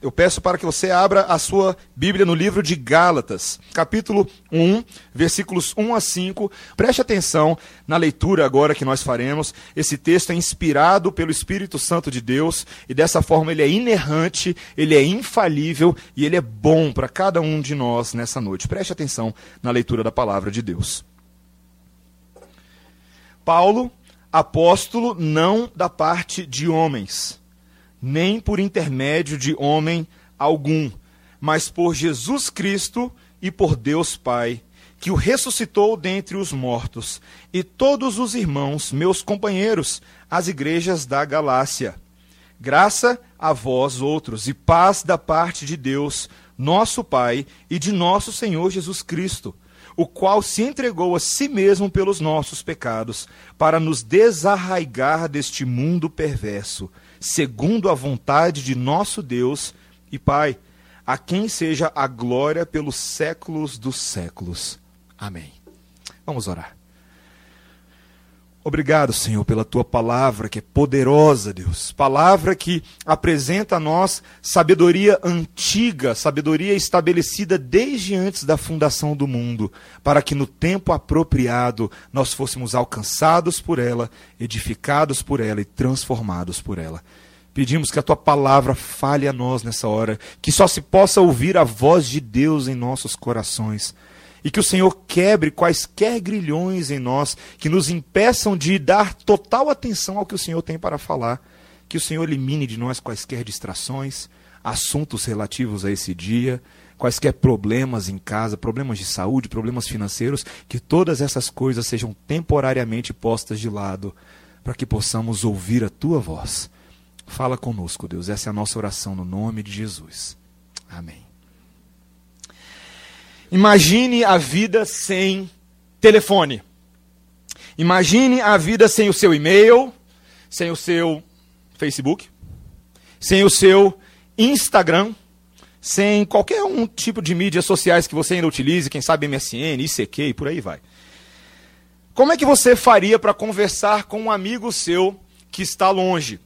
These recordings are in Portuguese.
eu peço para que você abra a sua Bíblia no livro de Gálatas, capítulo 1, versículos 1 a 5. Preste atenção na leitura agora que nós faremos. Esse texto é inspirado pelo Espírito Santo de Deus e dessa forma ele é inerrante, ele é infalível e ele é bom para cada um de nós nessa noite. Preste atenção na leitura da palavra de Deus. Paulo, apóstolo não da parte de homens nem por intermédio de homem algum, mas por Jesus Cristo e por Deus Pai, que o ressuscitou dentre os mortos, e todos os irmãos, meus companheiros, as igrejas da Galácia. Graça a vós outros e paz da parte de Deus, nosso Pai, e de nosso Senhor Jesus Cristo, o qual se entregou a si mesmo pelos nossos pecados, para nos desarraigar deste mundo perverso segundo a vontade de nosso Deus e Pai, a quem seja a glória pelos séculos dos séculos. Amém. Vamos orar. Obrigado, Senhor, pela tua palavra que é poderosa, Deus. Palavra que apresenta a nós sabedoria antiga, sabedoria estabelecida desde antes da fundação do mundo, para que no tempo apropriado nós fôssemos alcançados por ela, edificados por ela e transformados por ela. Pedimos que a tua palavra fale a nós nessa hora, que só se possa ouvir a voz de Deus em nossos corações e que o Senhor quebre quaisquer grilhões em nós que nos impeçam de dar total atenção ao que o Senhor tem para falar. Que o Senhor elimine de nós quaisquer distrações, assuntos relativos a esse dia, quaisquer problemas em casa, problemas de saúde, problemas financeiros, que todas essas coisas sejam temporariamente postas de lado, para que possamos ouvir a tua voz. Fala conosco, Deus. Essa é a nossa oração no nome de Jesus. Amém. Imagine a vida sem telefone. Imagine a vida sem o seu e-mail, sem o seu Facebook, sem o seu Instagram, sem qualquer um tipo de mídias sociais que você ainda utilize, quem sabe MSN, ICQ e por aí vai. Como é que você faria para conversar com um amigo seu que está longe?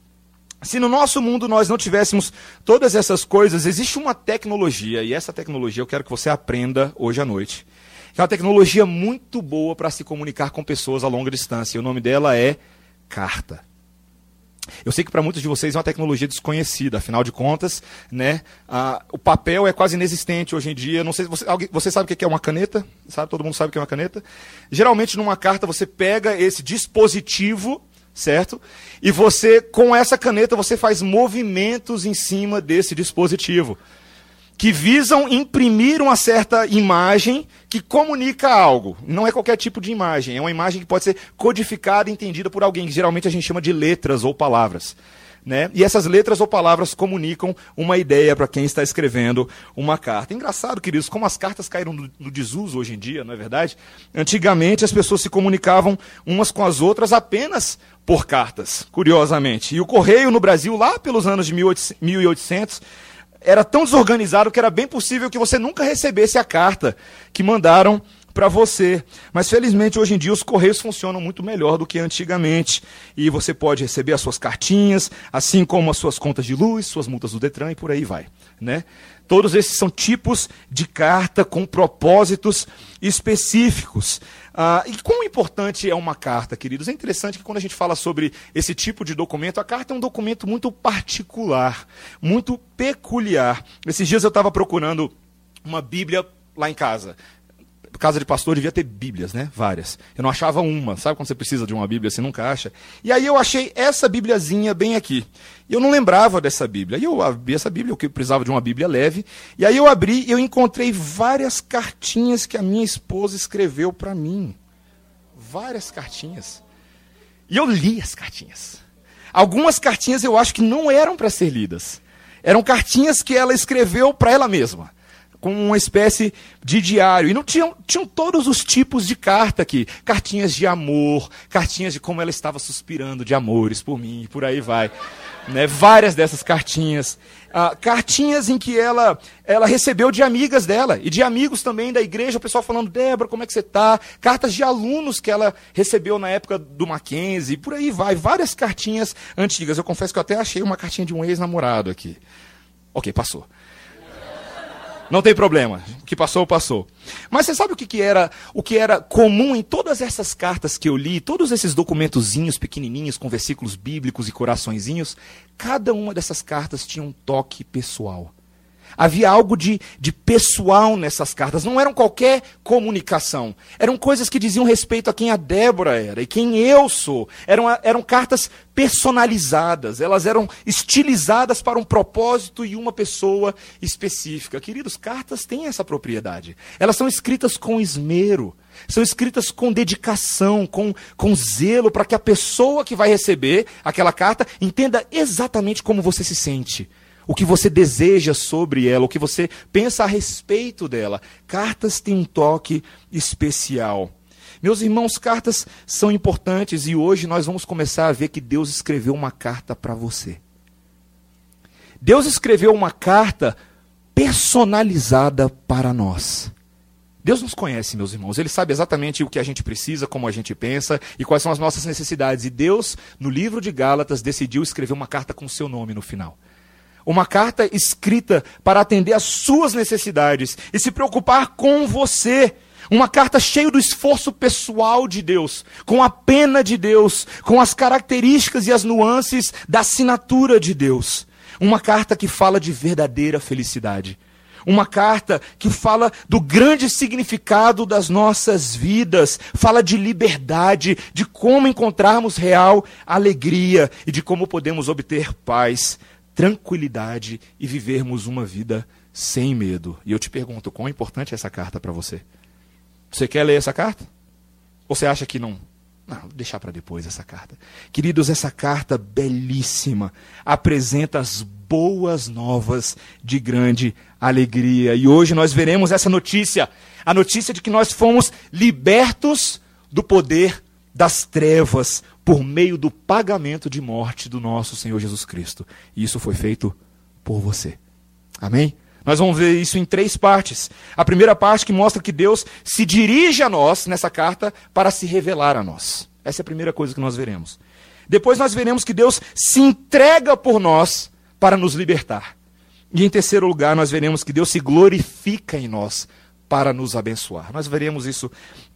Se no nosso mundo nós não tivéssemos todas essas coisas, existe uma tecnologia, e essa tecnologia eu quero que você aprenda hoje à noite. É uma tecnologia muito boa para se comunicar com pessoas a longa distância. E o nome dela é carta. Eu sei que para muitos de vocês é uma tecnologia desconhecida, afinal de contas, né, o papel é quase inexistente hoje em dia. Não sei, você, alguém, você sabe o que é uma caneta? Sabe? Todo mundo sabe o que é uma caneta? Geralmente, numa carta, você pega esse dispositivo certo? E você, com essa caneta, você faz movimentos em cima desse dispositivo que visam imprimir uma certa imagem que comunica algo. Não é qualquer tipo de imagem, é uma imagem que pode ser codificada e entendida por alguém, que geralmente a gente chama de letras ou palavras. Né? E essas letras ou palavras comunicam uma ideia para quem está escrevendo uma carta. Engraçado, queridos, como as cartas caíram no, no, desuso hoje em dia, não é verdade? Antigamente as pessoas se comunicavam umas com as outras apenas por cartas, curiosamente. E o correio no Brasil, lá pelos anos de 1800, era tão desorganizado que era bem possível que você nunca recebesse a carta que mandaram para você. Mas felizmente hoje em dia os correios funcionam muito melhor do que antigamente. E você pode receber as suas cartinhas, assim como as suas contas de luz, suas multas do Detran e por aí vai. Né? Todos esses são tipos de carta com propósitos específicos. Ah, e quão importante é uma carta, queridos? É interessante que quando a gente fala sobre esse tipo de documento, a carta é um documento muito particular, muito peculiar. Esses dias eu estava procurando uma Bíblia lá em casa casa de pastor devia ter bíblias, né? Várias. Eu não achava uma. Sabe quando você precisa de uma bíblia, você nunca acha? E aí eu achei essa bíbliazinha bem aqui. E eu não lembrava dessa bíblia. E eu abri essa bíblia, eu precisava de uma bíblia leve. E aí eu abri e eu encontrei várias cartinhas que a minha esposa escreveu para mim. Várias cartinhas. E eu li as cartinhas. Algumas cartinhas eu acho que não eram para ser lidas. Eram cartinhas que ela escreveu para ela mesma com uma espécie de diário. E não tinham, tinham todos os tipos de carta aqui. Cartinhas de amor, cartinhas de como ela estava suspirando de amores por mim, e por aí vai. Né? Várias dessas cartinhas. Ah, cartinhas em que ela, ela recebeu de amigas dela e de amigos também da igreja, o pessoal falando, Débora, como é que você está? Cartas de alunos que ela recebeu na época do Mackenzie, por aí vai. Várias cartinhas antigas. Eu confesso que eu até achei uma cartinha de um ex-namorado aqui. Ok, passou. Não tem problema. O que passou, passou. Mas você sabe o que, que era o que era comum em todas essas cartas que eu li, todos esses documentozinhos pequenininhos com versículos bíblicos e coraçõezinhos? Cada uma dessas cartas tinha um toque pessoal. Havia algo de, de pessoal nessas cartas. Não eram qualquer comunicação. Eram coisas que diziam respeito a quem a Débora era e quem eu sou. Eram, eram cartas personalizadas. Elas eram estilizadas para um propósito e uma pessoa específica. Queridos, cartas têm essa propriedade. Elas são escritas com esmero. São escritas com dedicação, com, com zelo, para que a pessoa que vai receber aquela carta entenda exatamente como você se sente o que você deseja sobre ela, o que você pensa a respeito dela. Cartas têm um toque especial. Meus irmãos, cartas são importantes e hoje nós vamos começar a ver que Deus escreveu uma carta para você. Deus escreveu uma carta personalizada para nós. Deus nos conhece, meus irmãos. Ele sabe exatamente o que a gente precisa, como a gente pensa e quais são as nossas necessidades. E Deus, no livro de Gálatas, decidiu escrever uma carta com seu nome no final. Uma carta escrita para atender às suas necessidades e se preocupar com você. Uma carta cheia do esforço pessoal de Deus, com a pena de Deus, com as características e as nuances da assinatura de Deus. Uma carta que fala de verdadeira felicidade. Uma carta que fala do grande significado das nossas vidas, fala de liberdade, de como encontrarmos real alegria e de como podemos obter paz tranquilidade e vivermos uma vida sem medo. E eu te pergunto, quão importante é essa carta para você? Você quer ler essa carta? Ou você acha que não? Não, deixar para depois essa carta. Queridos, essa carta belíssima apresenta as boas novas de grande alegria. E hoje nós veremos essa notícia, a notícia de que nós fomos libertos do poder das trevas por meio do pagamento de morte do nosso Senhor Jesus Cristo. E isso foi feito por você. Amém? Nós vamos ver isso em três partes. A primeira parte que mostra que Deus se dirige a nós nessa carta para se revelar a nós. Essa é a primeira coisa que nós veremos. Depois nós veremos que Deus se entrega por nós para nos libertar. E em terceiro lugar, nós veremos que Deus se glorifica em nós para nos abençoar. Nós veremos isso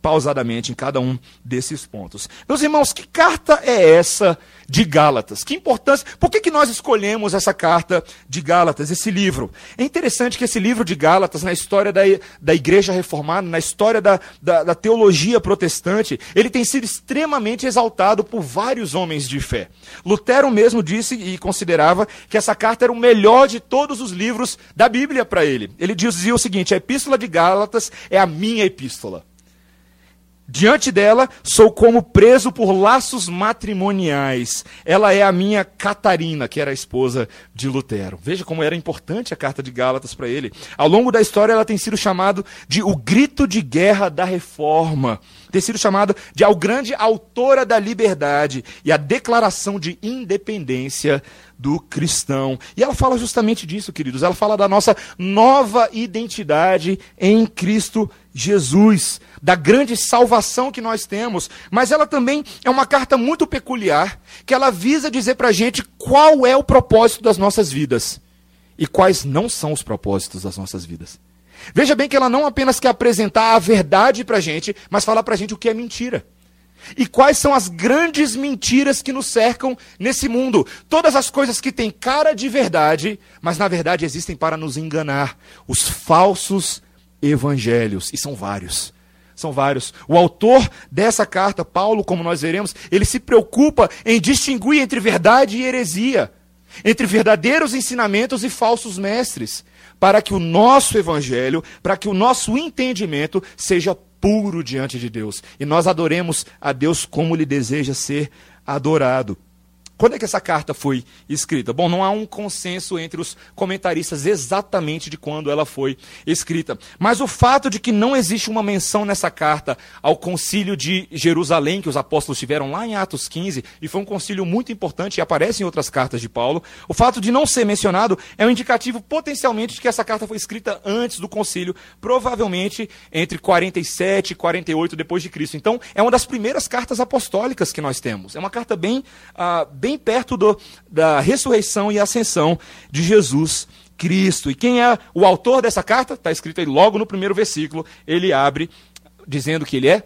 pausadamente em cada um desses pontos. Meus irmãos, que carta é essa de Gálatas? Que importância. Por que, que nós escolhemos essa carta de Gálatas, esse livro? É interessante que esse livro de Gálatas, na história da, da igreja reformada, na história da, da, da teologia protestante, ele tem sido extremamente exaltado por vários homens de fé. Lutero mesmo disse e considerava que essa carta era o melhor de todos os livros da Bíblia para ele. Ele dizia o seguinte: a epístola de Gálatas é a minha epístola. Diante dela, sou como preso por laços matrimoniais. Ela é a minha Catarina, que era a esposa de Lutero. Veja como era importante a carta de Gálatas para ele. Ao longo da história, ela tem sido chamada de o grito de guerra da reforma. Tem sido chamada de a grande autora da liberdade e a declaração de independência do cristão. E ela fala justamente disso, queridos. Ela fala da nossa nova identidade em Cristo Jesus, da grande salvação que nós temos. Mas ela também é uma carta muito peculiar, que ela visa dizer para a gente qual é o propósito das nossas vidas e quais não são os propósitos das nossas vidas. Veja bem que ela não apenas quer apresentar a verdade para a gente, mas falar para a gente o que é mentira. E quais são as grandes mentiras que nos cercam nesse mundo? Todas as coisas que têm cara de verdade, mas na verdade existem para nos enganar. Os falsos evangelhos. E são vários. São vários. O autor dessa carta, Paulo, como nós veremos, ele se preocupa em distinguir entre verdade e heresia, entre verdadeiros ensinamentos e falsos mestres, para que o nosso evangelho, para que o nosso entendimento seja puro diante de Deus e nós adoremos a Deus como ele deseja ser adorado. Quando é que essa carta foi escrita? Bom, não há um consenso entre os comentaristas exatamente de quando ela foi escrita. Mas o fato de que não existe uma menção nessa carta ao concílio de Jerusalém, que os apóstolos tiveram lá em Atos 15, e foi um concílio muito importante e aparece em outras cartas de Paulo, o fato de não ser mencionado é um indicativo potencialmente de que essa carta foi escrita antes do concílio, provavelmente entre 47 e 48 depois de Cristo. Então, é uma das primeiras cartas apostólicas que nós temos. É uma carta bem, bem bem perto do, da ressurreição e ascensão de Jesus Cristo. E quem é o autor dessa carta? Está escrito aí logo no primeiro versículo. Ele abre dizendo que ele é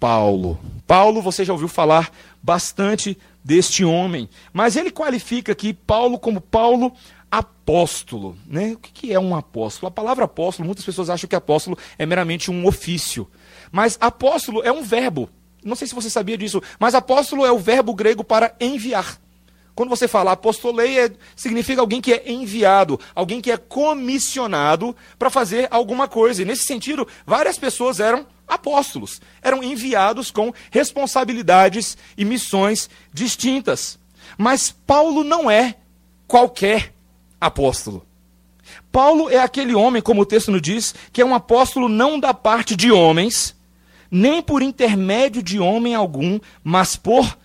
Paulo. Paulo, você já ouviu falar bastante deste homem, mas ele qualifica aqui Paulo como Paulo apóstolo. Né? O que é um apóstolo? A palavra apóstolo, muitas pessoas acham que apóstolo é meramente um ofício, mas apóstolo é um verbo. Não sei se você sabia disso, mas apóstolo é o verbo grego para enviar. Quando você fala apostolei, é, significa alguém que é enviado, alguém que é comissionado para fazer alguma coisa. E nesse sentido, várias pessoas eram apóstolos, eram enviados com responsabilidades e missões distintas. Mas Paulo não é qualquer apóstolo. Paulo é aquele homem, como o texto nos diz, que é um apóstolo não da parte de homens, nem por intermédio de homem algum, mas por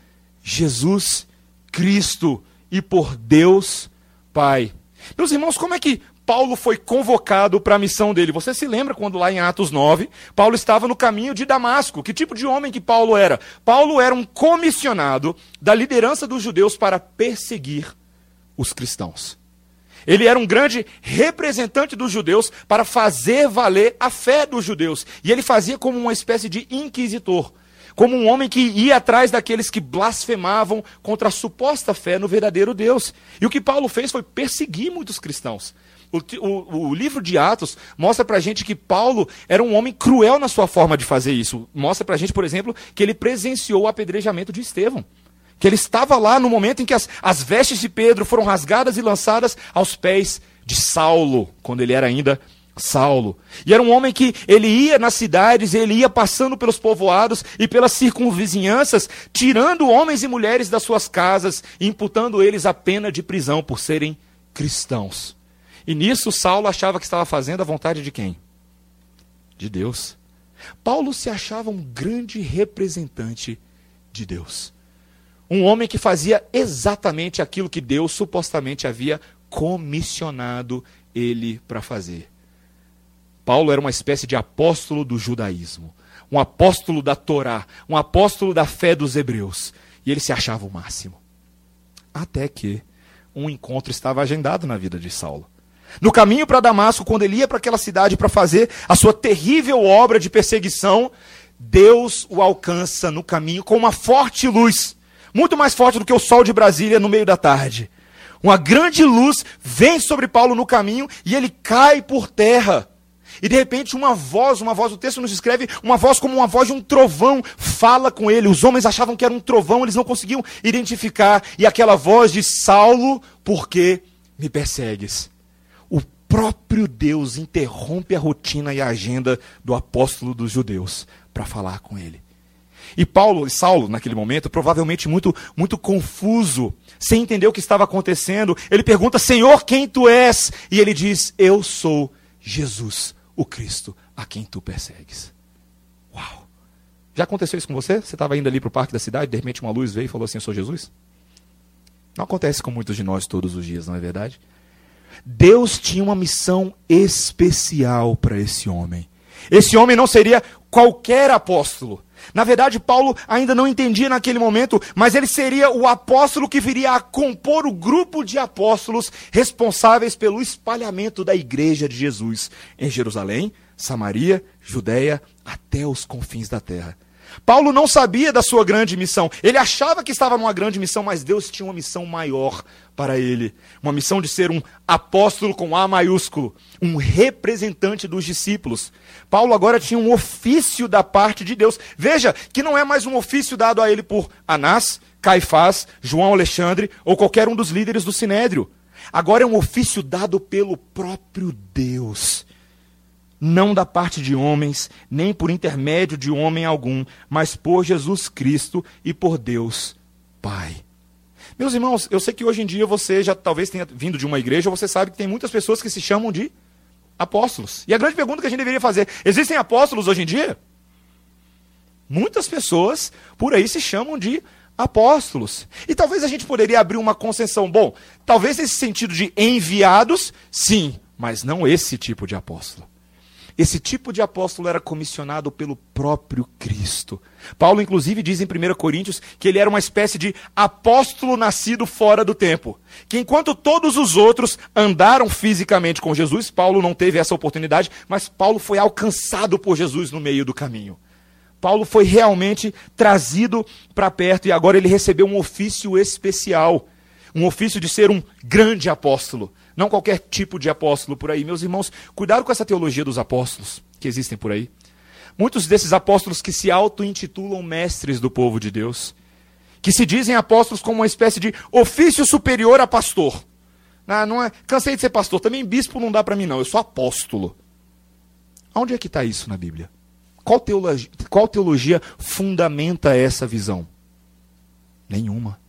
Jesus Cristo e por Deus Pai. Meus irmãos, como é que Paulo foi convocado para a missão dele? Você se lembra quando lá em Atos 9, Paulo estava no caminho de Damasco? Que tipo de homem que Paulo era? Paulo era um comissionado da liderança dos judeus para perseguir os cristãos. Ele era um grande representante dos judeus para fazer valer a fé dos judeus. E ele fazia como uma espécie de inquisitor como um homem que ia atrás daqueles que blasfemavam contra a suposta fé no verdadeiro Deus. E o que Paulo fez foi perseguir muitos cristãos. O, o, o livro de Atos mostra pra gente que Paulo era um homem cruel na sua forma de fazer isso. Mostra pra gente, por exemplo, que ele presenciou o apedrejamento de Estevão. Que ele estava lá no momento em que as, as vestes de Pedro foram rasgadas e lançadas aos pés de Saulo, quando ele era ainda Saulo. E era um homem que ele ia nas cidades, ele ia passando pelos povoados e pelas circunvizinhanças, tirando homens e mulheres das suas casas, imputando eles a pena de prisão por serem cristãos. E nisso Saulo achava que estava fazendo a vontade de quem? De Deus. Paulo se achava um grande representante de Deus. Um homem que fazia exatamente aquilo que Deus supostamente havia comissionado ele para fazer. Paulo era uma espécie de apóstolo do judaísmo, um apóstolo da Torá, um apóstolo da fé dos hebreus. E ele se achava o máximo. Até que um encontro estava agendado na vida de Saulo. No caminho para Damasco, quando ele ia para aquela cidade para fazer a sua terrível obra de perseguição, Deus o alcança no caminho com uma forte luz, muito mais forte do que o sol de Brasília no meio da tarde. Uma grande luz vem sobre Paulo no caminho e ele cai por terra. E de repente uma voz, uma voz, o texto nos escreve, uma voz como uma voz de um trovão fala com ele. Os homens achavam que era um trovão, eles não conseguiam identificar. E aquela voz de Saulo, por que me persegues? O próprio Deus interrompe a rotina e a agenda do apóstolo dos judeus para falar com ele. E Paulo, Saulo, naquele momento, provavelmente muito, muito confuso, sem entender o que estava acontecendo, ele pergunta: Senhor, quem tu és? E ele diz: Eu sou Jesus, o Cristo a quem tu persegues. Uau! Já aconteceu isso com você? Você estava indo ali para o parque da cidade, de repente uma luz veio e falou assim: Eu sou Jesus? Não acontece com muitos de nós todos os dias, não é verdade? Deus tinha uma missão especial para esse homem. Esse homem não seria qualquer apóstolo. Na verdade, Paulo ainda não entendia naquele momento, mas ele seria o apóstolo que viria a compor o grupo de apóstolos responsáveis pelo espalhamento da igreja de Jesus em Jerusalém, Samaria, Judéia, até os confins da terra. Paulo não sabia da sua grande missão. Ele achava que estava numa grande missão, mas Deus tinha uma missão maior para ele. Uma missão de ser um apóstolo com A maiúsculo, um representante dos discípulos. Paulo agora tinha um ofício da parte de Deus. Veja que não é mais um ofício dado a ele por Anás, Caifás, João Alexandre ou qualquer um dos líderes do sinédrio. Agora é um ofício dado pelo próprio Deus não da parte de homens, nem por intermédio de homem algum, mas por Jesus Cristo e por Deus Pai. Meus irmãos, eu sei que hoje em dia você já talvez tenha vindo de uma igreja, você sabe que tem muitas pessoas que se chamam de apóstolos. E a grande pergunta que a gente deveria fazer: existem apóstolos hoje em dia? Muitas pessoas por aí se chamam de apóstolos. E talvez a gente poderia abrir uma concessão. Bom, talvez nesse sentido de enviados, sim, mas não esse tipo de apóstolo. Esse tipo de apóstolo era comissionado pelo próprio Cristo. Paulo, inclusive, diz em 1 Coríntios que ele era uma espécie de apóstolo nascido fora do tempo. Que enquanto todos os outros andaram fisicamente com Jesus, Paulo não teve essa oportunidade, mas Paulo foi alcançado por Jesus no meio do caminho. Paulo foi realmente trazido para perto e agora ele recebeu um ofício especial um ofício de ser um grande apóstolo. Não qualquer tipo de apóstolo por aí. Meus irmãos, cuidado com essa teologia dos apóstolos que existem por aí. Muitos desses apóstolos que se auto-intitulam mestres do povo de Deus, que se dizem apóstolos como uma espécie de ofício superior a pastor. Não, não é, cansei de ser pastor, também bispo não dá para mim não, eu sou apóstolo. Onde é que está isso na Bíblia? Qual teologia, qual teologia fundamenta essa visão? Nenhuma.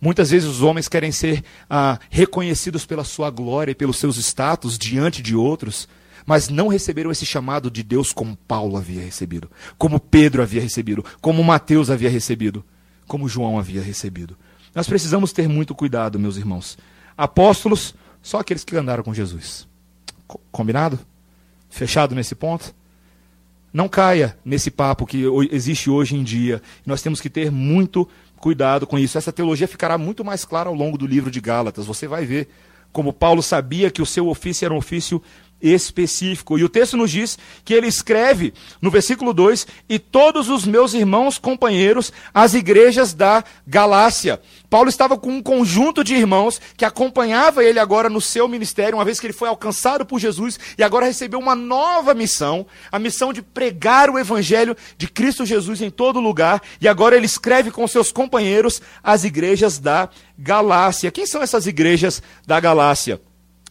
Muitas vezes os homens querem ser ah, reconhecidos pela sua glória e pelos seus status diante de outros, mas não receberam esse chamado de Deus como Paulo havia recebido, como Pedro havia recebido, como Mateus havia recebido, como João havia recebido. Nós precisamos ter muito cuidado, meus irmãos. Apóstolos, só aqueles que andaram com Jesus. Combinado? Fechado nesse ponto? Não caia nesse papo que existe hoje em dia. Nós temos que ter muito cuidado com isso. Essa teologia ficará muito mais clara ao longo do livro de Gálatas. Você vai ver como Paulo sabia que o seu ofício era um ofício específico. E o texto nos diz que ele escreve no versículo 2: E todos os meus irmãos companheiros, as igrejas da Galácia. Paulo estava com um conjunto de irmãos que acompanhava ele agora no seu ministério, uma vez que ele foi alcançado por Jesus e agora recebeu uma nova missão, a missão de pregar o evangelho de Cristo Jesus em todo lugar, e agora ele escreve com seus companheiros as igrejas da Galácia. Quem são essas igrejas da Galácia?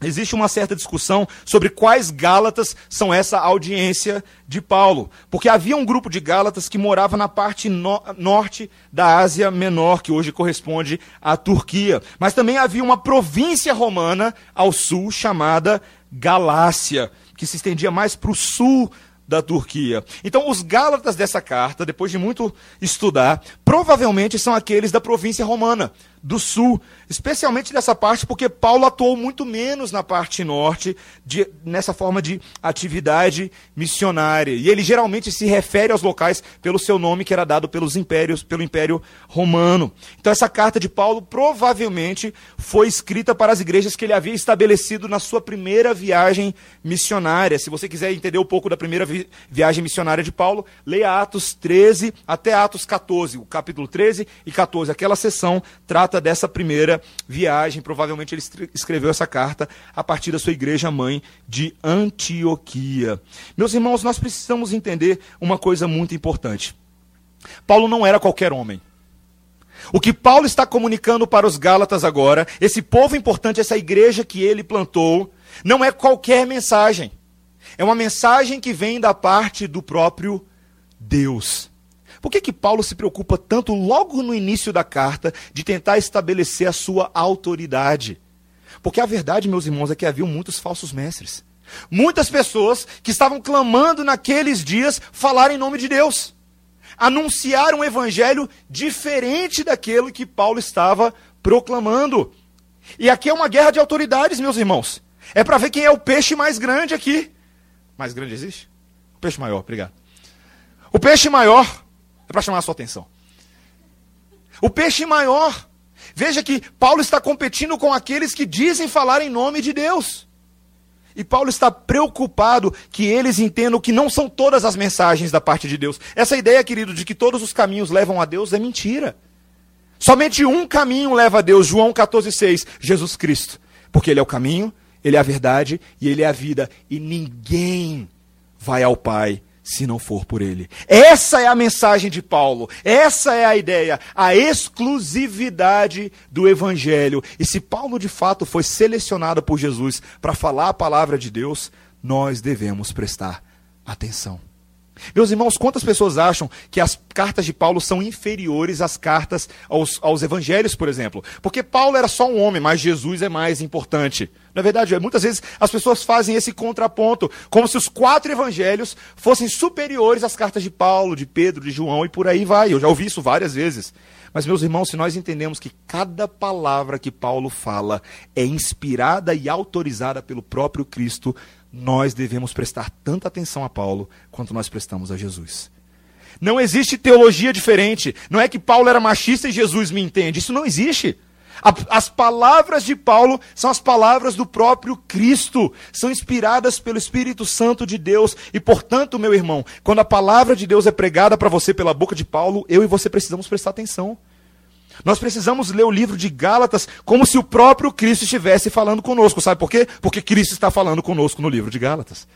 Existe uma certa discussão sobre quais Gálatas são essa audiência de Paulo. Porque havia um grupo de Gálatas que morava na parte no norte da Ásia Menor, que hoje corresponde à Turquia. Mas também havia uma província romana ao sul chamada Galácia, que se estendia mais para o sul da Turquia. Então, os Gálatas dessa carta, depois de muito estudar, provavelmente são aqueles da província romana, do sul, especialmente dessa parte, porque Paulo atuou muito menos na parte norte, de, nessa forma de atividade missionária. E ele geralmente se refere aos locais pelo seu nome que era dado pelos impérios, pelo Império Romano. Então essa carta de Paulo provavelmente foi escrita para as igrejas que ele havia estabelecido na sua primeira viagem missionária. Se você quiser entender um pouco da primeira vi viagem missionária de Paulo, leia Atos 13 até Atos 14, o capítulo 13 e 14. Aquela sessão trata trata dessa primeira viagem. Provavelmente ele escreveu essa carta a partir da sua igreja mãe de Antioquia. Meus irmãos, nós precisamos entender uma coisa muito importante. Paulo não era qualquer homem. O que Paulo está comunicando para os Gálatas agora, esse povo importante, essa igreja que ele plantou, não é qualquer mensagem. É uma mensagem que vem da parte do próprio Deus. Por que, que Paulo se preocupa tanto logo no início da carta de tentar estabelecer a sua autoridade? Porque a verdade, meus irmãos, é que havia muitos falsos mestres. Muitas pessoas que estavam clamando naqueles dias falar em nome de Deus. Anunciar um evangelho diferente daquele que Paulo estava proclamando. E aqui é uma guerra de autoridades, meus irmãos. É para ver quem é o peixe mais grande aqui. Mais grande existe? O peixe maior, obrigado. O peixe maior é para chamar a sua atenção. O peixe maior. Veja que Paulo está competindo com aqueles que dizem falar em nome de Deus. E Paulo está preocupado que eles entendam que não são todas as mensagens da parte de Deus. Essa ideia, querido, de que todos os caminhos levam a Deus é mentira. Somente um caminho leva a Deus, João 14,6, Jesus Cristo. Porque Ele é o caminho, Ele é a verdade e Ele é a vida. E ninguém vai ao Pai se não for por ele. Essa é a mensagem de Paulo, essa é a ideia, a exclusividade do evangelho. E se Paulo de fato foi selecionado por Jesus para falar a palavra de Deus, nós devemos prestar atenção. Meus irmãos, quantas pessoas acham que as cartas de Paulo são inferiores às cartas aos, aos evangelhos, por exemplo? Porque Paulo era só um homem, mas Jesus é mais importante. Na verdade, muitas vezes as pessoas fazem esse contraponto, como se os quatro evangelhos fossem superiores às cartas de Paulo, de Pedro, de João e por aí vai. Eu já ouvi isso várias vezes. Mas, meus irmãos, se nós entendemos que cada palavra que Paulo fala é inspirada e autorizada pelo próprio Cristo, nós devemos prestar tanta atenção a Paulo quanto nós prestamos a Jesus. Não existe teologia diferente. Não é que Paulo era machista e Jesus me entende. Isso não existe. As palavras de Paulo são as palavras do próprio Cristo, são inspiradas pelo Espírito Santo de Deus. E, portanto, meu irmão, quando a palavra de Deus é pregada para você pela boca de Paulo, eu e você precisamos prestar atenção. Nós precisamos ler o livro de Gálatas como se o próprio Cristo estivesse falando conosco. Sabe por quê? Porque Cristo está falando conosco no livro de Gálatas.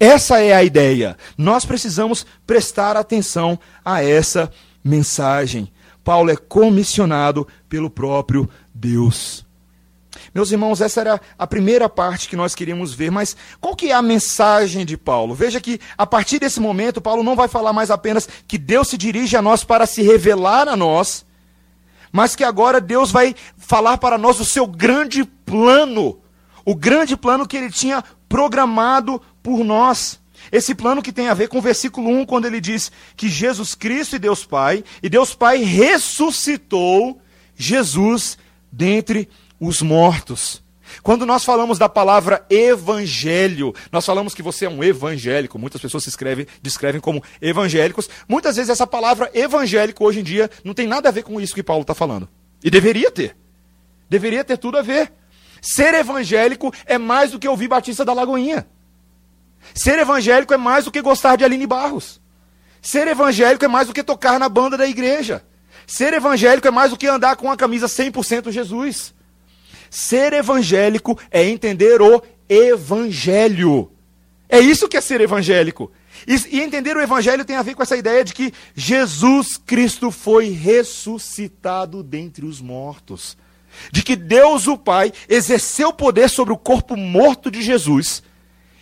Essa é a ideia. Nós precisamos prestar atenção a essa mensagem. Paulo é comissionado pelo próprio Deus. Meus irmãos, essa era a primeira parte que nós queríamos ver, mas qual que é a mensagem de Paulo? Veja que a partir desse momento, Paulo não vai falar mais apenas que Deus se dirige a nós para se revelar a nós, mas que agora Deus vai falar para nós o seu grande plano, o grande plano que ele tinha programado por nós. Esse plano que tem a ver com o versículo 1, quando ele diz que Jesus Cristo e Deus Pai, e Deus Pai ressuscitou Jesus dentre os mortos. Quando nós falamos da palavra evangelho, nós falamos que você é um evangélico, muitas pessoas se escrevem, descrevem como evangélicos. Muitas vezes essa palavra evangélico hoje em dia não tem nada a ver com isso que Paulo está falando. E deveria ter. Deveria ter tudo a ver. Ser evangélico é mais do que ouvir Batista da Lagoinha. Ser evangélico é mais do que gostar de Aline Barros. Ser evangélico é mais do que tocar na banda da igreja. Ser evangélico é mais do que andar com a camisa 100% Jesus. Ser evangélico é entender o evangelho. É isso que é ser evangélico. E, entender o evangelho tem a ver com essa ideia de que Jesus Cristo foi ressuscitado dentre os mortos. De que Deus o Pai exerceu poder sobre o corpo morto de Jesus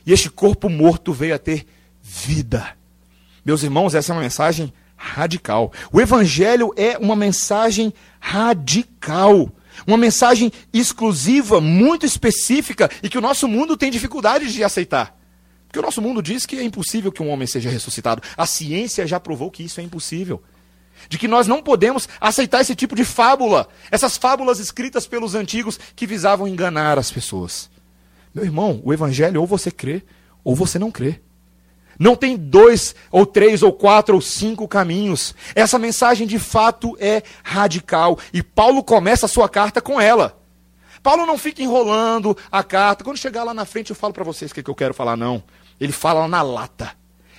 e este corpo morto veio a ter vida. Meus irmãos, essa é uma mensagem radical. O Evangelho é uma mensagem radical. Uma mensagem exclusiva, muito específica e que o nosso mundo tem dificuldade de aceitar. Porque o nosso mundo diz que é impossível que um homem seja ressuscitado. A ciência já provou que isso é impossível. De que nós não podemos aceitar esse tipo de fábula, essas fábulas escritas pelos antigos que visavam enganar as pessoas. Meu irmão, o evangelho ou você crê ou você não crê. Não tem dois, ou três, ou quatro, ou cinco caminhos. Essa mensagem de fato é radical. E Paulo começa a sua carta com ela. Paulo não fica enrolando a carta. Quando chegar lá na frente, eu falo para vocês o que, é que eu quero falar, não. Ele fala na lata.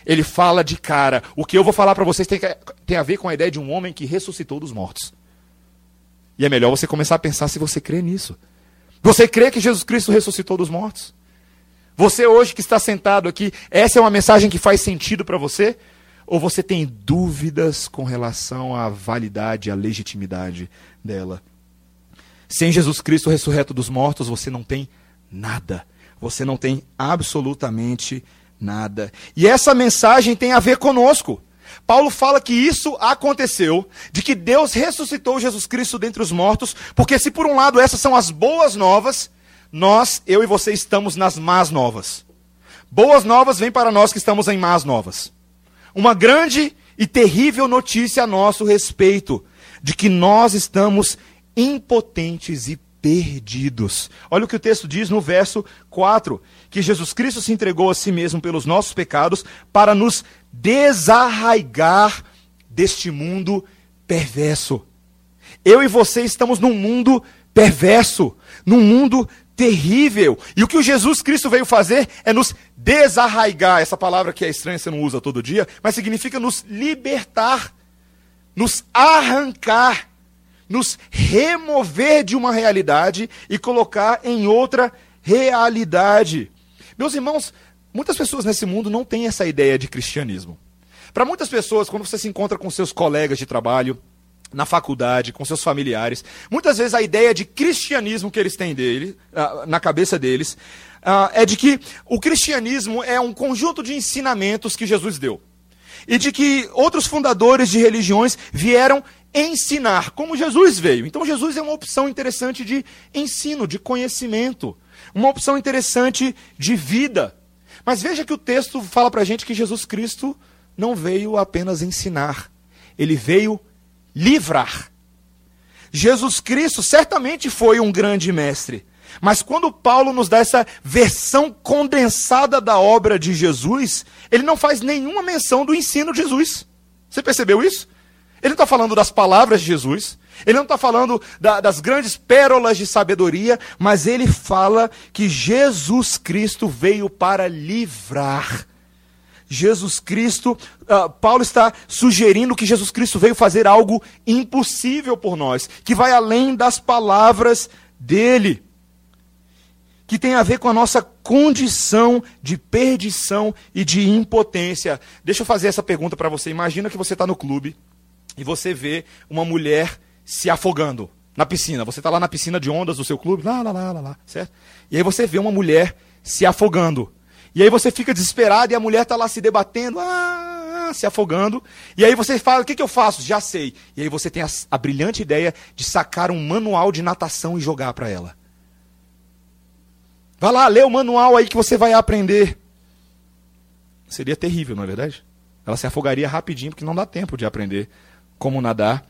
Ele fala de cara. O que eu vou falar para vocês tem, que, tem a ver com a ideia de um homem que ressuscitou dos mortos. E é melhor você começar a pensar se você crê nisso. Você crê que Jesus Cristo ressuscitou dos mortos? Você hoje que está sentado aqui, essa é uma mensagem que faz sentido para você? Ou você tem dúvidas com relação à validade, à legitimidade dela? Sem Jesus Cristo ressurreto dos mortos, você não tem nada. Você não tem absolutamente nada. E essa mensagem tem a ver conosco. Paulo fala que isso aconteceu, de que Deus ressuscitou Jesus Cristo dentre os mortos, porque se por um lado essas são as boas novas, nós, eu e você, estamos nas más novas. Boas novas vêm para nós que estamos em más novas. Uma grande e terrível notícia a nosso respeito, de que nós estamos impotentes e perdidos. Olha o que o texto diz no verso 4: que Jesus Cristo se entregou a si mesmo pelos nossos pecados para nos desarraigar deste mundo perverso. Eu e você estamos num mundo perverso, num mundo terrível. E o que o Jesus Cristo veio fazer é nos desarraigar. Essa palavra que é estranha, você não usa todo dia, mas significa nos libertar, nos arrancar, nos remover de uma realidade e colocar em outra realidade. Meus irmãos, Muitas pessoas nesse mundo não têm essa ideia de cristianismo. Para muitas pessoas, quando você se encontra com seus colegas de trabalho, na faculdade, com seus familiares, muitas vezes a ideia de cristianismo que eles têm dele, ah, na cabeça deles, ah, é de que o cristianismo é um conjunto de ensinamentos que Jesus deu. E de que outros fundadores de religiões vieram ensinar, como Jesus veio. Então Jesus é uma opção interessante de ensino, de conhecimento, uma opção interessante de vida. Mas veja que o texto fala para a gente que Jesus Cristo não veio apenas ensinar, ele veio livrar. Jesus Cristo certamente foi um grande mestre, mas quando Paulo nos dá essa versão condensada da obra de Jesus, ele não faz nenhuma menção do ensino de Jesus. Você percebeu isso? Ele não está falando das palavras de Jesus, ele não está falando da, das grandes pérolas de sabedoria, mas ele fala que Jesus Cristo veio para livrar. Jesus Cristo, uh, Paulo está sugerindo que Jesus Cristo veio fazer algo impossível por nós, que vai além das palavras dele que tem a ver com a nossa condição de perdição e de impotência. Deixa eu fazer essa pergunta para você. Imagina que você está no clube e você vê uma mulher se afogando na piscina. Você está lá na piscina de ondas do seu clube, lá, lá, lá, lá, lá, certo? E aí você vê uma mulher se afogando. E aí você fica desesperado e a mulher está lá se debatendo, ah, se afogando. E aí você fala, o que, que eu faço? Já sei. E aí você tem a, a brilhante ideia de sacar um manual de natação e jogar para ela. Vá lá, lê o manual aí que você vai aprender. Seria terrível, não é verdade? Ela se afogaria rapidinho, porque não dá tempo de aprender como nadar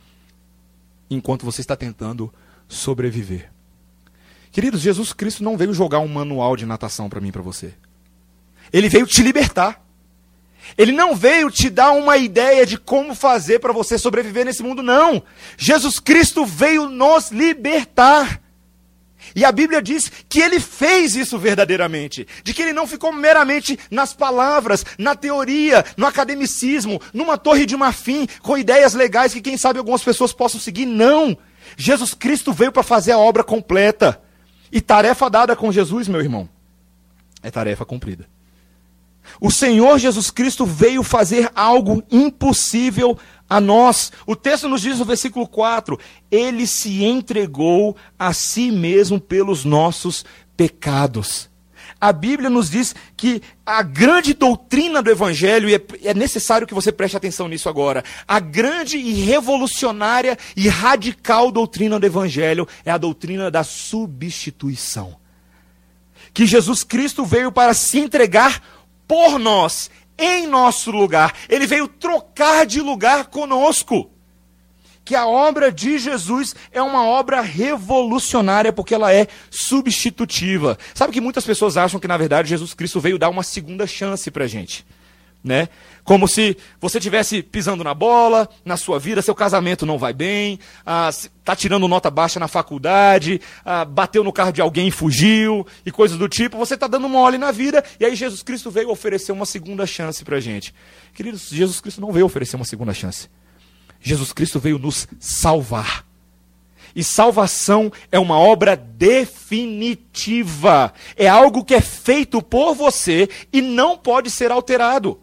enquanto você está tentando sobreviver. Queridos, Jesus Cristo não veio jogar um manual de natação para mim para você. Ele veio te libertar. Ele não veio te dar uma ideia de como fazer para você sobreviver nesse mundo, não. Jesus Cristo veio nos libertar. E a Bíblia diz que ele fez isso verdadeiramente, de que ele não ficou meramente nas palavras, na teoria, no academicismo, numa torre de marfim, com ideias legais que quem sabe algumas pessoas possam seguir. Não! Jesus Cristo veio para fazer a obra completa. E tarefa dada com Jesus, meu irmão, é tarefa cumprida. O Senhor Jesus Cristo veio fazer algo impossível a nós. O texto nos diz no versículo 4: Ele se entregou a si mesmo pelos nossos pecados. A Bíblia nos diz que a grande doutrina do Evangelho, e é, é necessário que você preste atenção nisso agora, a grande e revolucionária e radical doutrina do Evangelho é a doutrina da substituição. Que Jesus Cristo veio para se entregar por nós, em nosso lugar. Ele veio trocar de lugar conosco. Que a obra de Jesus é uma obra revolucionária porque ela é substitutiva. Sabe que muitas pessoas acham que na verdade Jesus Cristo veio dar uma segunda chance para a gente, né? Como se você tivesse pisando na bola, na sua vida, seu casamento não vai bem, está ah, tirando nota baixa na faculdade, ah, bateu no carro de alguém e fugiu, e coisas do tipo. Você está dando mole na vida, e aí Jesus Cristo veio oferecer uma segunda chance para a gente. Queridos, Jesus Cristo não veio oferecer uma segunda chance. Jesus Cristo veio nos salvar. E salvação é uma obra definitiva. É algo que é feito por você e não pode ser alterado.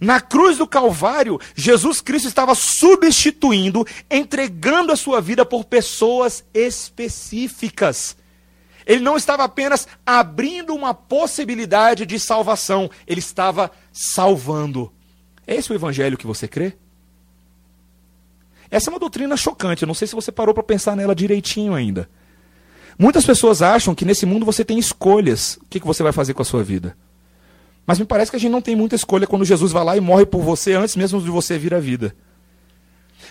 Na cruz do Calvário, Jesus Cristo estava substituindo, entregando a sua vida por pessoas específicas. Ele não estava apenas abrindo uma possibilidade de salvação, ele estava salvando. É esse o evangelho que você crê? Essa é uma doutrina chocante, eu não sei se você parou para pensar nela direitinho ainda. Muitas pessoas acham que nesse mundo você tem escolhas. O que, que você vai fazer com a sua vida? Mas me parece que a gente não tem muita escolha quando Jesus vai lá e morre por você antes mesmo de você vir à vida.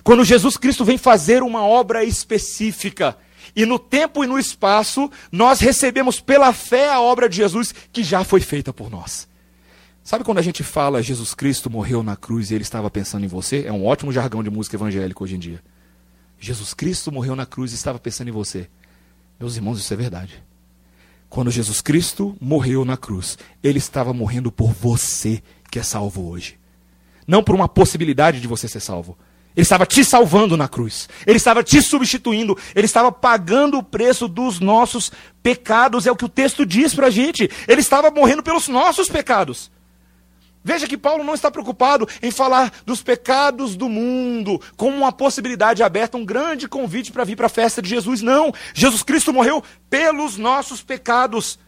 Quando Jesus Cristo vem fazer uma obra específica, e no tempo e no espaço, nós recebemos pela fé a obra de Jesus que já foi feita por nós. Sabe quando a gente fala Jesus Cristo morreu na cruz e ele estava pensando em você? É um ótimo jargão de música evangélica hoje em dia. Jesus Cristo morreu na cruz e estava pensando em você. Meus irmãos, isso é verdade. Quando Jesus Cristo morreu na cruz, ele estava morrendo por você que é salvo hoje. Não por uma possibilidade de você ser salvo. Ele estava te salvando na cruz. Ele estava te substituindo. Ele estava pagando o preço dos nossos pecados. É o que o texto diz para a gente. Ele estava morrendo pelos nossos pecados. Veja que Paulo não está preocupado em falar dos pecados do mundo como uma possibilidade aberta, um grande convite para vir para a festa de Jesus. Não. Jesus Cristo morreu pelos nossos pecados.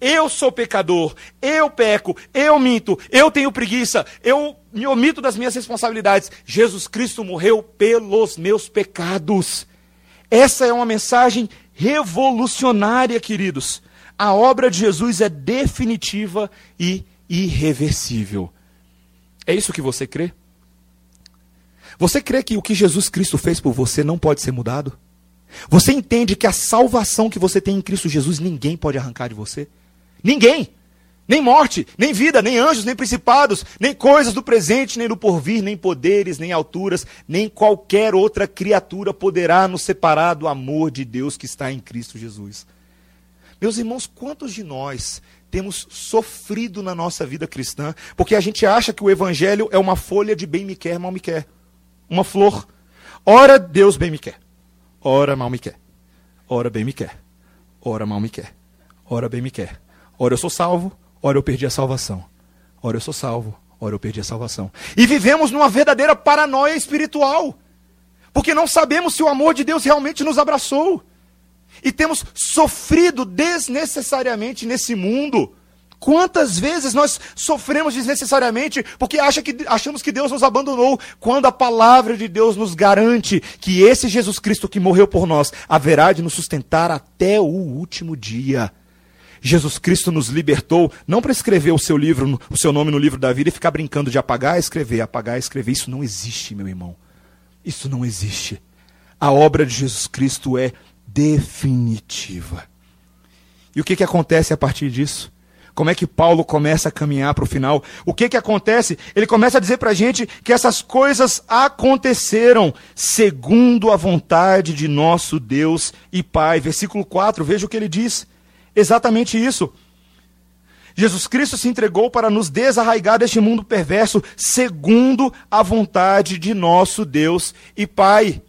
Eu sou pecador, eu peco, eu minto, eu tenho preguiça, eu me omito das minhas responsabilidades. Jesus Cristo morreu pelos meus pecados. Essa é uma mensagem revolucionária, queridos. A obra de Jesus é definitiva e irreversível. É isso que você crê? Você crê que o que Jesus Cristo fez por você não pode ser mudado? Você entende que a salvação que você tem em Cristo Jesus ninguém pode arrancar de você? Ninguém! Nem morte, nem vida, nem anjos, nem principados, nem coisas do presente, nem do porvir, nem poderes, nem alturas, nem qualquer outra criatura poderá nos separar do amor de Deus que está em Cristo Jesus. Meus irmãos, quantos de nós temos sofrido na nossa vida cristã porque a gente acha que o evangelho é uma folha de bem me quer, mal me quer? Uma flor. Ora Deus bem me quer, ora mal me quer. Ora bem me quer, ora mal me quer. Ora bem me quer. Ora eu sou salvo, ora eu perdi a salvação. Ora eu sou salvo, ora eu perdi a salvação. E vivemos numa verdadeira paranoia espiritual. Porque não sabemos se o amor de Deus realmente nos abraçou. E temos sofrido desnecessariamente nesse mundo. Quantas vezes nós sofremos desnecessariamente porque acha que, achamos que Deus nos abandonou, quando a palavra de Deus nos garante que esse Jesus Cristo que morreu por nós haverá de nos sustentar até o último dia. Jesus Cristo nos libertou, não para escrever o seu livro, o seu nome no livro da vida e ficar brincando de apagar, escrever, apagar, escrever. Isso não existe, meu irmão. Isso não existe. A obra de Jesus Cristo é definitiva. E o que, que acontece a partir disso? Como é que Paulo começa a caminhar para o final? O que, que acontece? Ele começa a dizer para a gente que essas coisas aconteceram segundo a vontade de nosso Deus e Pai. Versículo 4, veja o que ele diz exatamente isso. Jesus Cristo se entregou para nos desarraigar deste mundo perverso, segundo a vontade de nosso Deus e Pai.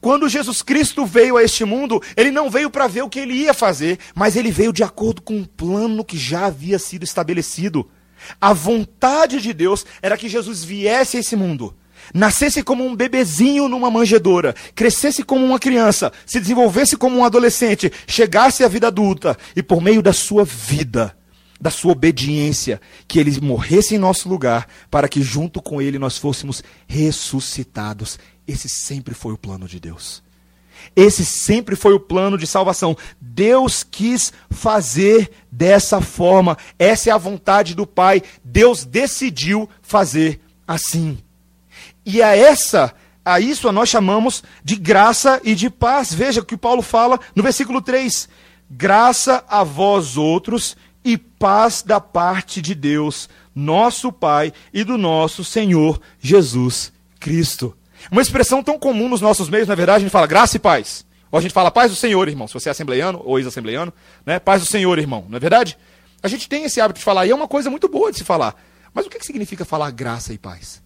Quando Jesus Cristo veio a este mundo, ele não veio para ver o que ele ia fazer, mas ele veio de acordo com um plano que já havia sido estabelecido. A vontade de Deus era que Jesus viesse a esse mundo nascesse como um bebezinho numa manjedoura, crescesse como uma criança, se desenvolvesse como um adolescente, chegasse à vida adulta e por meio da sua vida, da sua obediência, que ele morresse em nosso lugar, para que junto com ele nós fôssemos ressuscitados. Esse sempre foi o plano de Deus. Esse sempre foi o plano de salvação. Deus quis fazer dessa forma. Essa é a vontade do Pai. Deus decidiu fazer assim. E a essa, a isso nós chamamos de graça e de paz. Veja o que Paulo fala no versículo 3: Graça a vós outros e paz da parte de Deus, nosso Pai e do nosso Senhor Jesus Cristo. Uma expressão tão comum nos nossos meios, na verdade, a gente fala graça e paz. Ou a gente fala paz do Senhor, irmão, se você é assembleiano ou ex-assembleiano, né? Paz do Senhor, irmão, não é verdade? A gente tem esse hábito de falar, e é uma coisa muito boa de se falar. Mas o que significa falar graça e paz?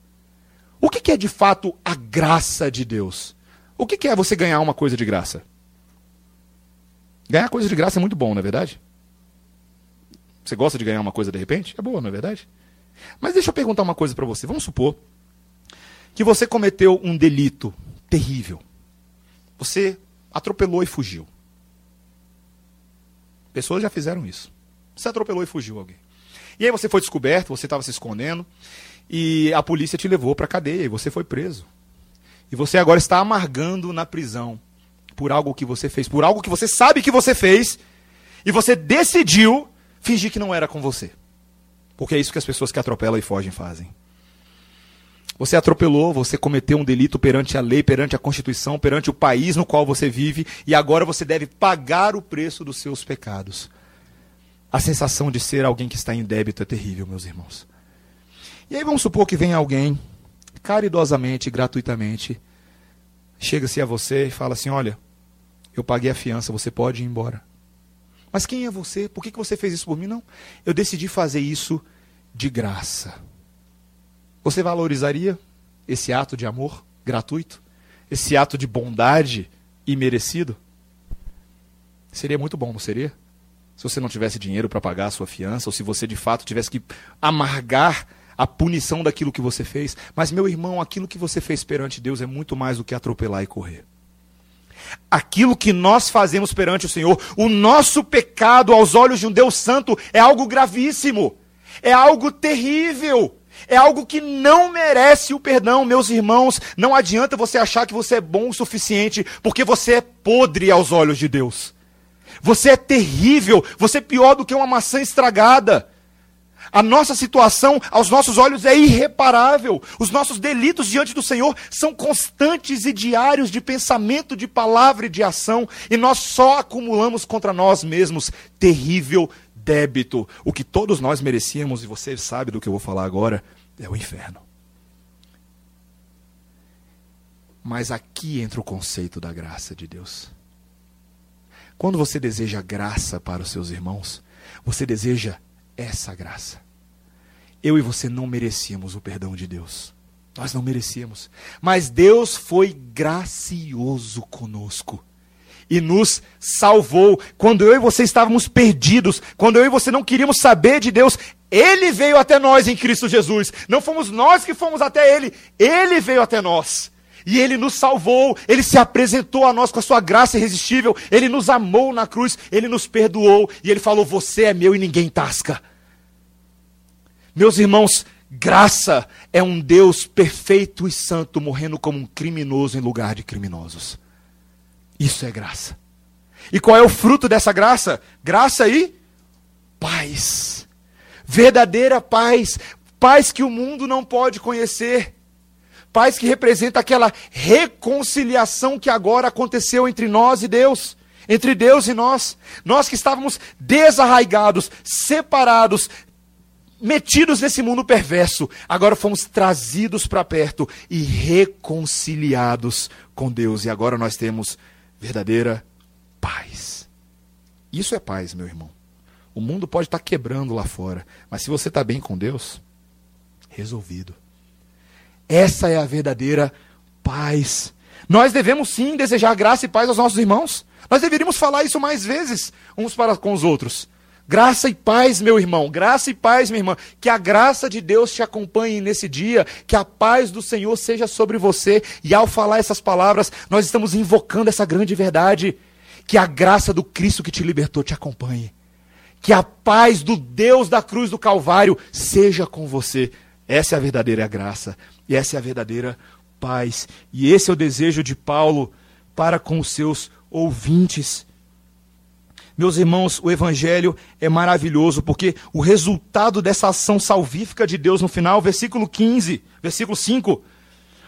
O que é de fato a graça de Deus? O que é você ganhar uma coisa de graça? Ganhar coisa de graça é muito bom, não é verdade? Você gosta de ganhar uma coisa de repente? É boa, não é verdade? Mas deixa eu perguntar uma coisa para você. Vamos supor que você cometeu um delito terrível. Você atropelou e fugiu. Pessoas já fizeram isso. Você atropelou e fugiu alguém. E aí você foi descoberto, você estava se escondendo, e a polícia te levou para a cadeia e você foi preso. E você agora está amargando na prisão por algo que você fez, por algo que você sabe que você fez, e você decidiu fingir que não era com você. Porque é isso que as pessoas que atropelam e fogem fazem. Você atropelou, você cometeu um delito perante a lei, perante a Constituição, perante o país no qual você vive, e agora você deve pagar o preço dos seus pecados. A sensação de ser alguém que está em débito é terrível, meus irmãos. E aí vamos supor que vem alguém, caridosamente, gratuitamente, chega-se a você e fala assim: Olha, eu paguei a fiança, você pode ir embora. Mas quem é você? Por que você fez isso por mim? Não. Eu decidi fazer isso de graça. Você valorizaria esse ato de amor gratuito? Esse ato de bondade imerecido? Seria muito bom, não seria? Se você não tivesse dinheiro para pagar a sua fiança, ou se você de fato tivesse que amargar a punição daquilo que você fez. Mas, meu irmão, aquilo que você fez perante Deus é muito mais do que atropelar e correr. aquilo que nós fazemos perante o Senhor, o nosso pecado aos olhos de um Deus Santo é algo gravíssimo, é algo terrível. É algo que não merece o perdão, meus irmãos. Não adianta você achar que você é bom o suficiente, porque você é podre aos olhos de Deus. Você é terrível, você é pior do que uma maçã estragada. A nossa situação, aos nossos olhos, é irreparável. Os nossos delitos diante do Senhor são constantes e diários de pensamento, de palavra e de ação, e nós só acumulamos contra nós mesmos terrível débito. O que todos nós merecíamos, e você sabe do que eu vou falar agora, é o inferno. Mas aqui entra o conceito da graça de Deus. Quando você deseja graça para os seus irmãos, você deseja essa graça. Eu e você não merecíamos o perdão de Deus. Nós não merecíamos. Mas Deus foi gracioso conosco e nos salvou. Quando eu e você estávamos perdidos, quando eu e você não queríamos saber de Deus, Ele veio até nós em Cristo Jesus. Não fomos nós que fomos até Ele, Ele veio até nós. E Ele nos salvou, Ele se apresentou a nós com a sua graça irresistível, Ele nos amou na cruz, Ele nos perdoou e Ele falou: Você é meu e ninguém tasca. Meus irmãos, graça é um Deus perfeito e santo morrendo como um criminoso em lugar de criminosos. Isso é graça. E qual é o fruto dessa graça? Graça e paz. Verdadeira paz. Paz que o mundo não pode conhecer. Paz que representa aquela reconciliação que agora aconteceu entre nós e Deus entre Deus e nós. Nós que estávamos desarraigados, separados, metidos nesse mundo perverso, agora fomos trazidos para perto e reconciliados com Deus. E agora nós temos verdadeira paz. Isso é paz, meu irmão. O mundo pode estar quebrando lá fora, mas se você está bem com Deus, resolvido. Essa é a verdadeira paz. Nós devemos sim desejar graça e paz aos nossos irmãos. Nós deveríamos falar isso mais vezes uns para com os outros. Graça e paz, meu irmão, graça e paz, minha irmã. Que a graça de Deus te acompanhe nesse dia, que a paz do Senhor seja sobre você. E ao falar essas palavras, nós estamos invocando essa grande verdade. Que a graça do Cristo que te libertou te acompanhe. Que a paz do Deus da cruz do Calvário seja com você. Essa é a verdadeira graça. E essa é a verdadeira paz. E esse é o desejo de Paulo para com os seus ouvintes. Meus irmãos, o Evangelho é maravilhoso, porque o resultado dessa ação salvífica de Deus no final, versículo 15, versículo 5,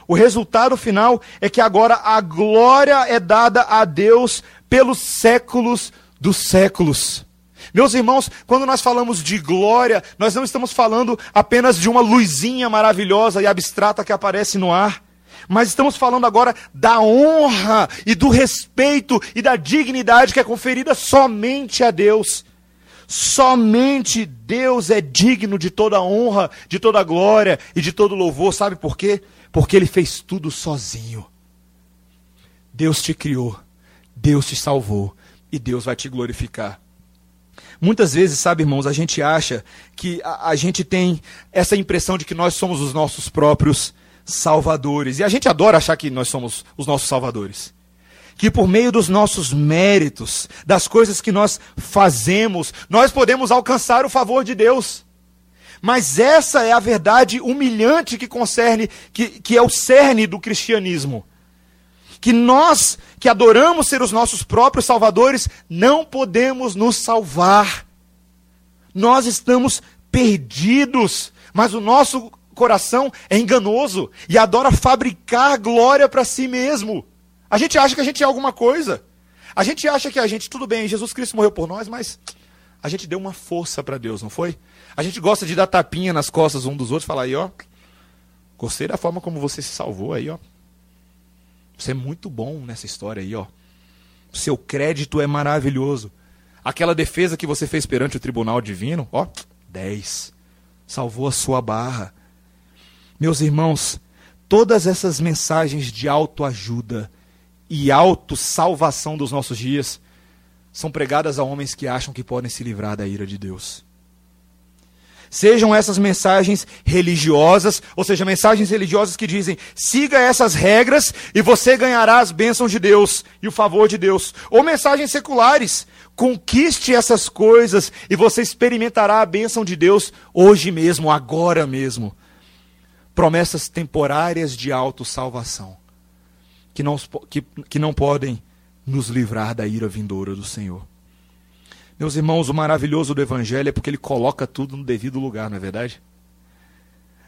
o resultado final é que agora a glória é dada a Deus pelos séculos dos séculos. Meus irmãos, quando nós falamos de glória, nós não estamos falando apenas de uma luzinha maravilhosa e abstrata que aparece no ar. Mas estamos falando agora da honra e do respeito e da dignidade que é conferida somente a Deus. Somente Deus é digno de toda honra, de toda glória e de todo louvor. Sabe por quê? Porque Ele fez tudo sozinho. Deus te criou, Deus te salvou e Deus vai te glorificar. Muitas vezes, sabe, irmãos, a gente acha que a, a gente tem essa impressão de que nós somos os nossos próprios salvadores. E a gente adora achar que nós somos os nossos salvadores. Que por meio dos nossos méritos, das coisas que nós fazemos, nós podemos alcançar o favor de Deus. Mas essa é a verdade humilhante que concerne, que, que é o cerne do cristianismo. Que nós, que adoramos ser os nossos próprios salvadores, não podemos nos salvar. Nós estamos perdidos, mas o nosso coração é enganoso e adora fabricar glória para si mesmo. A gente acha que a gente é alguma coisa. A gente acha que a gente, tudo bem, Jesus Cristo morreu por nós, mas a gente deu uma força para Deus, não foi? A gente gosta de dar tapinha nas costas um dos outros falar aí, ó. Gostei da forma como você se salvou aí, ó. Você é muito bom nessa história aí, ó. Seu crédito é maravilhoso. Aquela defesa que você fez perante o tribunal divino, ó, 10. Salvou a sua barra. Meus irmãos, todas essas mensagens de autoajuda e autossalvação dos nossos dias são pregadas a homens que acham que podem se livrar da ira de Deus. Sejam essas mensagens religiosas, ou seja, mensagens religiosas que dizem: siga essas regras e você ganhará as bênçãos de Deus e o favor de Deus. Ou mensagens seculares: conquiste essas coisas e você experimentará a bênção de Deus hoje mesmo, agora mesmo. Promessas temporárias de autossalvação que não, que, que não podem nos livrar da ira vindoura do Senhor. Meus irmãos, o maravilhoso do Evangelho é porque ele coloca tudo no devido lugar, não é verdade?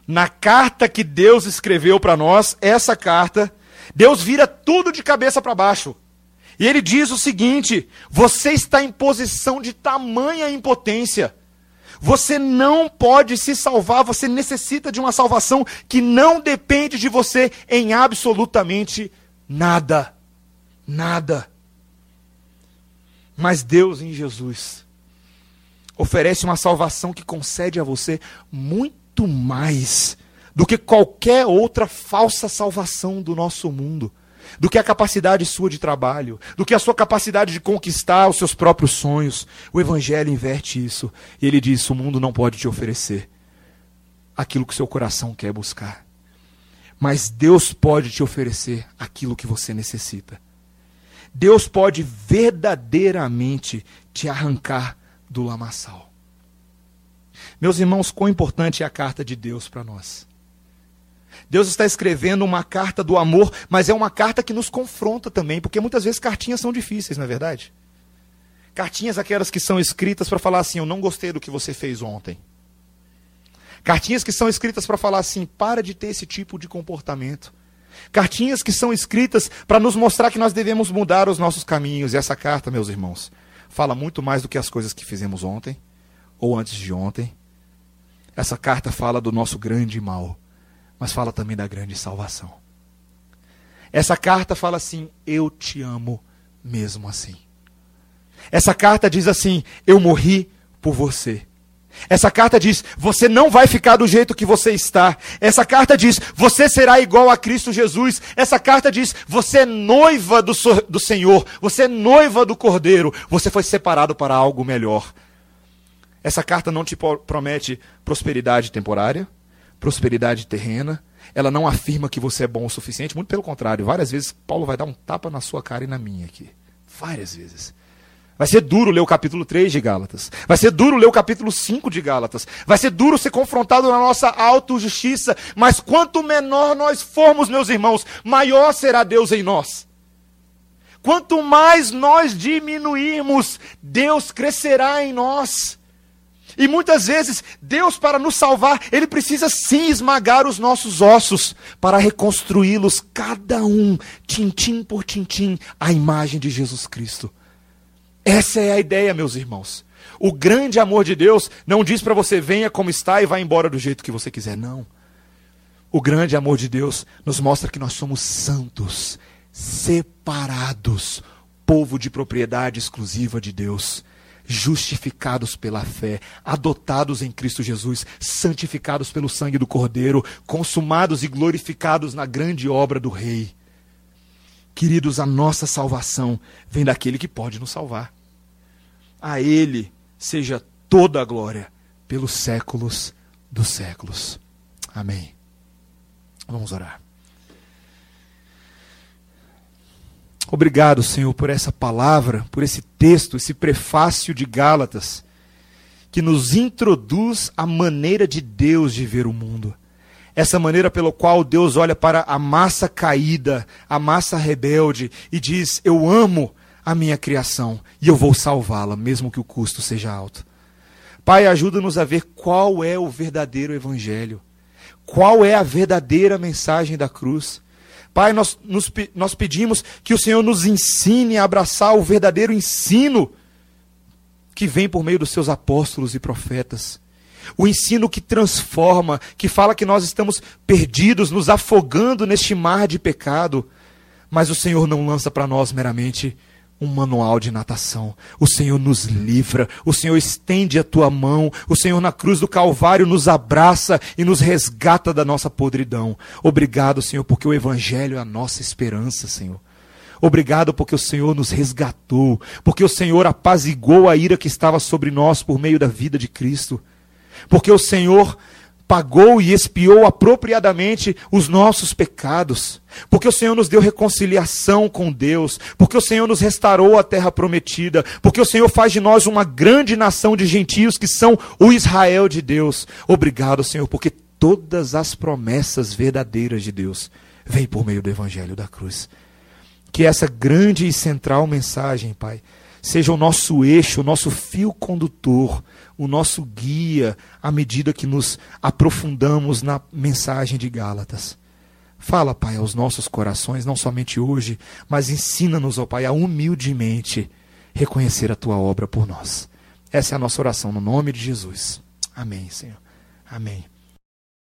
Na carta que Deus escreveu para nós, essa carta, Deus vira tudo de cabeça para baixo. E ele diz o seguinte: você está em posição de tamanha impotência. Você não pode se salvar, você necessita de uma salvação que não depende de você em absolutamente nada. Nada. Mas Deus em Jesus oferece uma salvação que concede a você muito mais do que qualquer outra falsa salvação do nosso mundo, do que a capacidade sua de trabalho, do que a sua capacidade de conquistar os seus próprios sonhos. O Evangelho inverte isso. E ele diz: o mundo não pode te oferecer aquilo que seu coração quer buscar. Mas Deus pode te oferecer aquilo que você necessita. Deus pode verdadeiramente te arrancar do lamaçal. Meus irmãos, quão importante é a carta de Deus para nós. Deus está escrevendo uma carta do amor, mas é uma carta que nos confronta também, porque muitas vezes cartinhas são difíceis, não é verdade? Cartinhas aquelas que são escritas para falar assim: Eu não gostei do que você fez ontem. Cartinhas que são escritas para falar assim: Para de ter esse tipo de comportamento. Cartinhas que são escritas para nos mostrar que nós devemos mudar os nossos caminhos. E essa carta, meus irmãos, fala muito mais do que as coisas que fizemos ontem ou antes de ontem. Essa carta fala do nosso grande mal, mas fala também da grande salvação. Essa carta fala assim: Eu te amo mesmo assim. Essa carta diz assim: Eu morri por você. Essa carta diz: você não vai ficar do jeito que você está. Essa carta diz: você será igual a Cristo Jesus. Essa carta diz: você é noiva do, do Senhor. Você é noiva do Cordeiro. Você foi separado para algo melhor. Essa carta não te promete prosperidade temporária, prosperidade terrena. Ela não afirma que você é bom o suficiente. Muito pelo contrário. Várias vezes Paulo vai dar um tapa na sua cara e na minha aqui. Várias vezes. Vai ser duro ler o capítulo 3 de Gálatas. Vai ser duro ler o capítulo 5 de Gálatas. Vai ser duro ser confrontado na nossa autojustiça. Mas quanto menor nós formos, meus irmãos, maior será Deus em nós. Quanto mais nós diminuirmos, Deus crescerá em nós. E muitas vezes, Deus, para nos salvar, Ele precisa sim esmagar os nossos ossos, para reconstruí-los, cada um, tintim por tintim, à imagem de Jesus Cristo. Essa é a ideia, meus irmãos. O grande amor de Deus não diz para você venha como está e vá embora do jeito que você quiser, não. O grande amor de Deus nos mostra que nós somos santos, separados, povo de propriedade exclusiva de Deus, justificados pela fé, adotados em Cristo Jesus, santificados pelo sangue do Cordeiro, consumados e glorificados na grande obra do Rei. Queridos, a nossa salvação vem daquele que pode nos salvar. A Ele seja toda a glória pelos séculos dos séculos. Amém. Vamos orar. Obrigado, Senhor, por essa palavra, por esse texto, esse prefácio de Gálatas, que nos introduz a maneira de Deus de ver o mundo. Essa maneira pelo qual Deus olha para a massa caída, a massa rebelde, e diz: Eu amo a minha criação e eu vou salvá-la, mesmo que o custo seja alto. Pai, ajuda-nos a ver qual é o verdadeiro evangelho, qual é a verdadeira mensagem da cruz. Pai, nós, nos, nós pedimos que o Senhor nos ensine a abraçar o verdadeiro ensino que vem por meio dos seus apóstolos e profetas. O ensino que transforma, que fala que nós estamos perdidos, nos afogando neste mar de pecado. Mas o Senhor não lança para nós meramente um manual de natação. O Senhor nos livra, o Senhor estende a tua mão, o Senhor na cruz do Calvário nos abraça e nos resgata da nossa podridão. Obrigado, Senhor, porque o Evangelho é a nossa esperança, Senhor. Obrigado porque o Senhor nos resgatou, porque o Senhor apaziguou a ira que estava sobre nós por meio da vida de Cristo. Porque o Senhor pagou e expiou apropriadamente os nossos pecados, porque o Senhor nos deu reconciliação com Deus, porque o Senhor nos restaurou a terra prometida, porque o Senhor faz de nós uma grande nação de gentios que são o Israel de Deus. Obrigado, Senhor, porque todas as promessas verdadeiras de Deus vêm por meio do Evangelho da cruz. Que essa grande e central mensagem, Pai, seja o nosso eixo, o nosso fio condutor, o nosso guia à medida que nos aprofundamos na mensagem de Gálatas. Fala, Pai, aos nossos corações, não somente hoje, mas ensina-nos, ó Pai, a humildemente reconhecer a tua obra por nós. Essa é a nossa oração no nome de Jesus. Amém, Senhor. Amém.